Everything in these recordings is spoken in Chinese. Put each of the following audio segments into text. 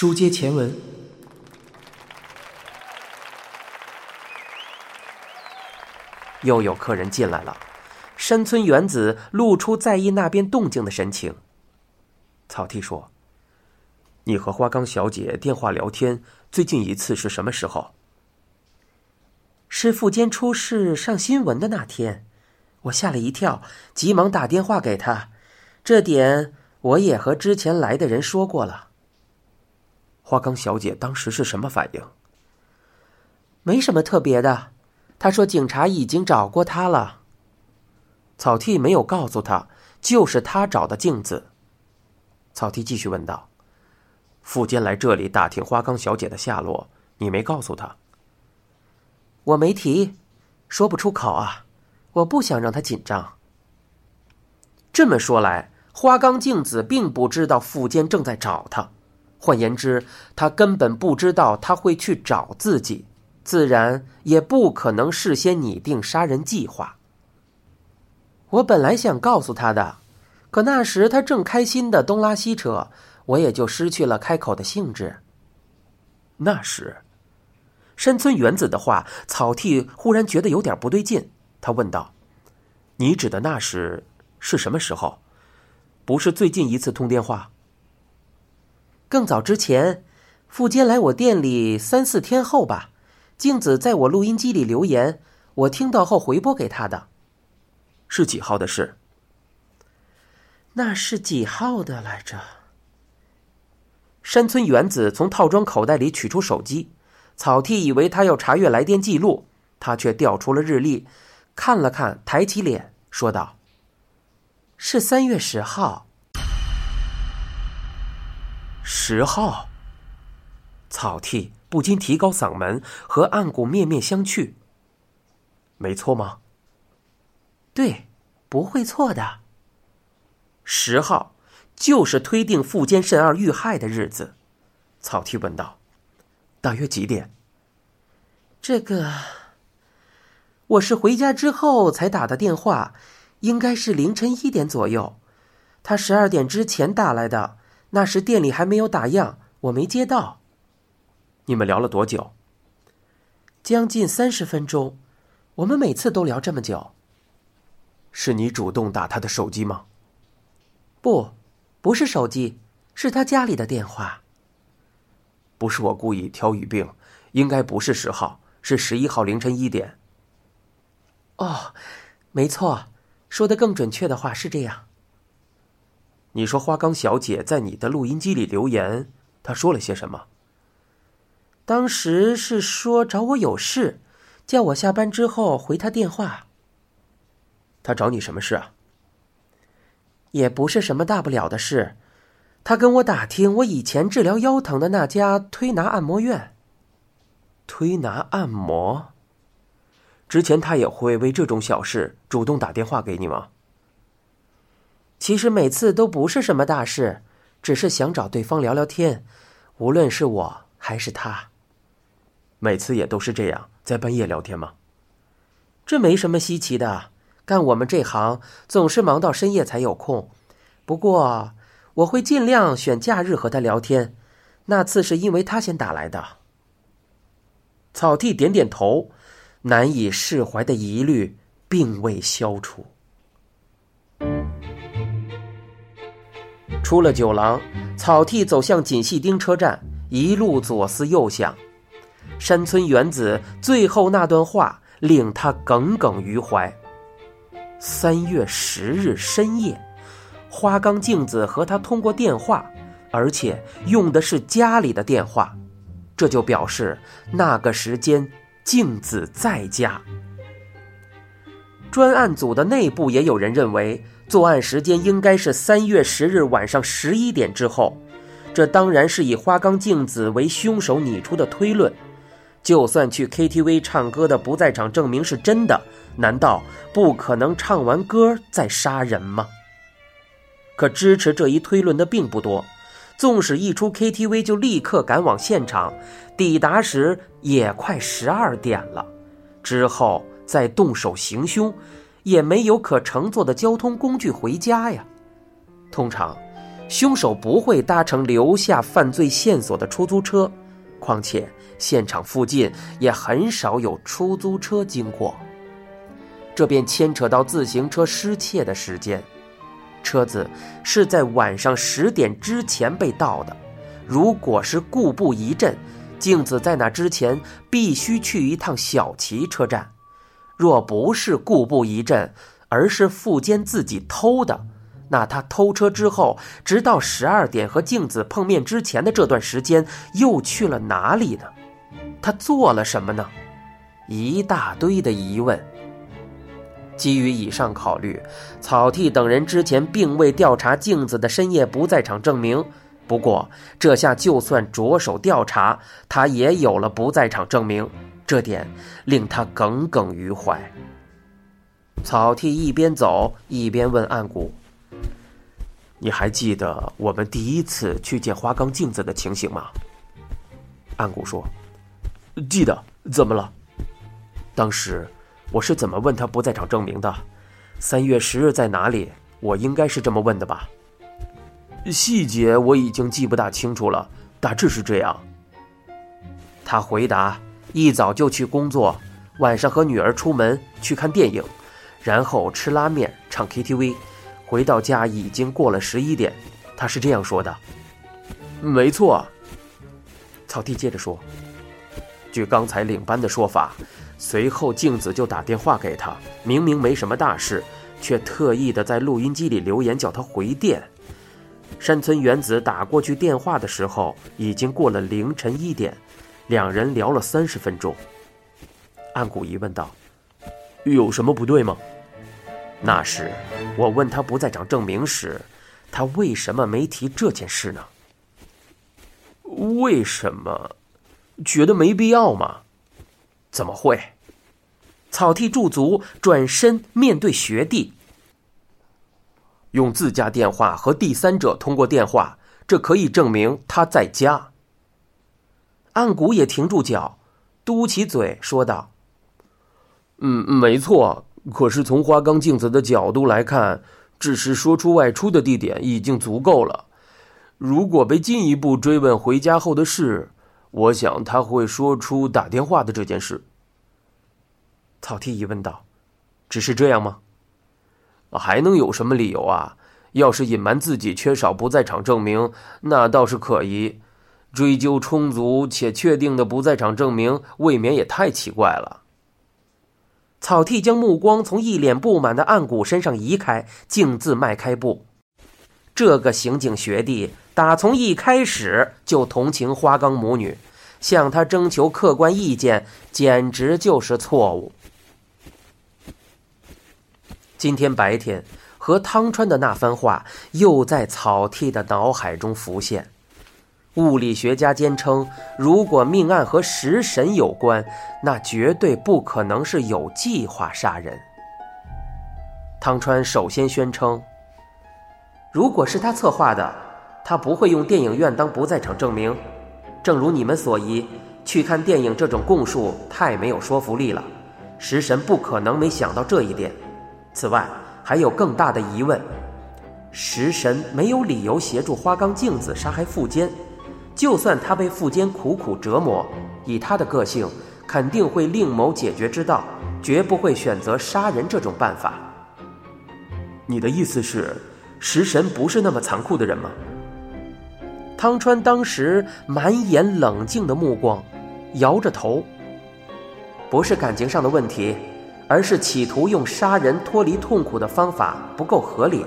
书接前文，又有客人进来了。山村原子露出在意那边动静的神情。草剃说：“你和花冈小姐电话聊天，最近一次是什么时候？”是富坚出事上新闻的那天，我吓了一跳，急忙打电话给他。这点我也和之前来的人说过了。花冈小姐当时是什么反应？没什么特别的，她说警察已经找过她了。草剃没有告诉他，就是他找的镜子。草剃继续问道：“富坚来这里打听花冈小姐的下落，你没告诉他？”我没提，说不出口啊，我不想让他紧张。这么说来，花冈镜子并不知道富坚正在找他，换言之，他根本不知道他会去找自己，自然也不可能事先拟定杀人计划。我本来想告诉他的，可那时他正开心的东拉西扯，我也就失去了开口的兴致。那时，山村原子的话，草剃忽然觉得有点不对劲。他问道：“你指的那时是什么时候？不是最近一次通电话？更早之前，富坚来我店里三四天后吧。静子在我录音机里留言，我听到后回拨给他的。”是几号的事？那是几号的来着？山村原子从套装口袋里取出手机，草剃以为他要查阅来电记录，他却调出了日历，看了看，抬起脸说道：“是三月十号。”十号。草剃不禁提高嗓门，和岸谷面面相觑。没错吗？对，不会错的。十号就是推定富坚慎二遇害的日子。草剃问道：“大约几点？”这个，我是回家之后才打的电话，应该是凌晨一点左右。他十二点之前打来的，那时店里还没有打烊，我没接到。你们聊了多久？将近三十分钟。我们每次都聊这么久。是你主动打他的手机吗？不，不是手机，是他家里的电话。不是我故意挑语病，应该不是十号，是十一号凌晨一点。哦，没错，说的更准确的话是这样。你说花冈小姐在你的录音机里留言，她说了些什么？当时是说找我有事，叫我下班之后回她电话。他找你什么事啊？也不是什么大不了的事，他跟我打听我以前治疗腰疼的那家推拿按摩院。推拿按摩？之前他也会为这种小事主动打电话给你吗？其实每次都不是什么大事，只是想找对方聊聊天，无论是我还是他。每次也都是这样，在半夜聊天吗？这没什么稀奇的。干我们这行总是忙到深夜才有空，不过我会尽量选假日和他聊天。那次是因为他先打来的。草地点点头，难以释怀的疑虑并未消除。出了酒廊，草剃走向锦细町车站，一路左思右想，山村原子最后那段话令他耿耿于怀。三月十日深夜，花冈镜子和他通过电话，而且用的是家里的电话，这就表示那个时间镜子在家。专案组的内部也有人认为，作案时间应该是三月十日晚上十一点之后，这当然是以花冈镜子为凶手拟出的推论。就算去 KTV 唱歌的不在场证明是真的，难道不可能唱完歌再杀人吗？可支持这一推论的并不多。纵使一出 KTV 就立刻赶往现场，抵达时也快十二点了，之后再动手行凶，也没有可乘坐的交通工具回家呀。通常，凶手不会搭乘留下犯罪线索的出租车，况且现场附近也很少有出租车经过。这便牵扯到自行车失窃的时间，车子是在晚上十点之前被盗的。如果是故布疑阵，镜子在那之前必须去一趟小旗车站；若不是故布疑阵，而是富坚自己偷的。那他偷车之后，直到十二点和镜子碰面之前的这段时间，又去了哪里呢？他做了什么呢？一大堆的疑问。基于以上考虑，草剃等人之前并未调查镜子的深夜不在场证明。不过，这下就算着手调查，他也有了不在场证明，这点令他耿耿于怀。草剃一边走一边问暗谷。你还记得我们第一次去见花岗镜子的情形吗？暗谷说：“记得。怎么了？当时我是怎么问他不在场证明的？三月十日在哪里？我应该是这么问的吧？细节我已经记不大清楚了，大致是这样。”他回答：“一早就去工作，晚上和女儿出门去看电影，然后吃拉面、唱 KTV。”回到家已经过了十一点，他是这样说的。没错，草地接着说：“据刚才领班的说法，随后镜子就打电话给他，明明没什么大事，却特意的在录音机里留言叫他回电。山村原子打过去电话的时候，已经过了凌晨一点，两人聊了三十分钟。”岸谷疑问道：“有什么不对吗？”那时，我问他不在场证明时，他为什么没提这件事呢？为什么？觉得没必要吗？怎么会？草剃驻足，转身面对学弟，用自家电话和第三者通过电话，这可以证明他在家。岸谷也停住脚，嘟起嘴说道：“嗯，没错。”可是从花冈镜子的角度来看，只是说出外出的地点已经足够了。如果被进一步追问回家后的事，我想他会说出打电话的这件事。草剃疑问道：“只是这样吗？还能有什么理由啊？要是隐瞒自己缺少不在场证明，那倒是可疑。追究充足且确定的不在场证明，未免也太奇怪了。”草剃将目光从一脸不满的暗谷身上移开，径自迈开步。这个刑警学弟打从一开始就同情花岗母女，向他征求客观意见，简直就是错误。今天白天和汤川的那番话又在草剃的脑海中浮现。物理学家坚称，如果命案和食神有关，那绝对不可能是有计划杀人。汤川首先宣称，如果是他策划的，他不会用电影院当不在场证明。正如你们所疑，去看电影这种供述太没有说服力了，食神不可能没想到这一点。此外，还有更大的疑问：食神没有理由协助花冈镜子杀害富坚。就算他被富坚苦苦折磨，以他的个性，肯定会另谋解决之道，绝不会选择杀人这种办法。你的意思是，食神不是那么残酷的人吗？汤川当时满眼冷静的目光，摇着头。不是感情上的问题，而是企图用杀人脱离痛苦的方法不够合理，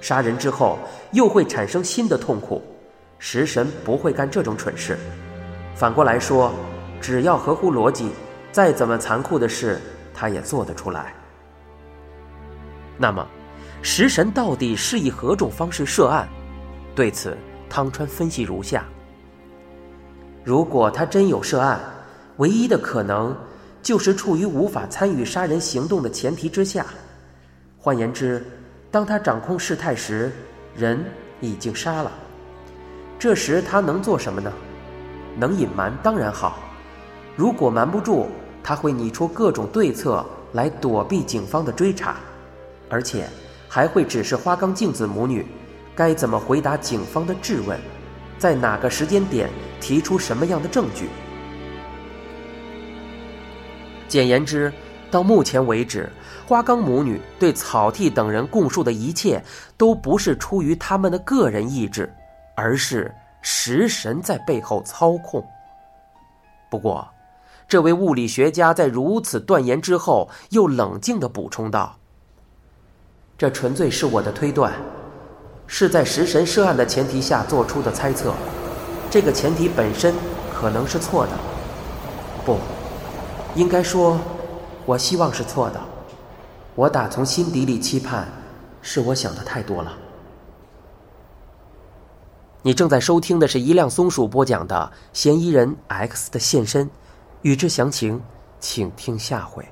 杀人之后又会产生新的痛苦。食神不会干这种蠢事。反过来说，只要合乎逻辑，再怎么残酷的事，他也做得出来。那么，食神到底是以何种方式涉案？对此，汤川分析如下：如果他真有涉案，唯一的可能就是处于无法参与杀人行动的前提之下。换言之，当他掌控事态时，人已经杀了。这时他能做什么呢？能隐瞒当然好。如果瞒不住，他会拟出各种对策来躲避警方的追查，而且还会指示花冈镜子母女，该怎么回答警方的质问，在哪个时间点提出什么样的证据。简言之，到目前为止，花岗母女对草剃等人供述的一切，都不是出于他们的个人意志，而是食神在背后操控。不过，这位物理学家在如此断言之后，又冷静地补充道：“这纯粹是我的推断，是在食神涉案的前提下做出的猜测。这个前提本身可能是错的，不，应该说，我希望是错的。我打从心底里期盼，是我想的太多了。”你正在收听的是一辆松鼠播讲的《嫌疑人 X 的现身》。欲知详情，请听下回。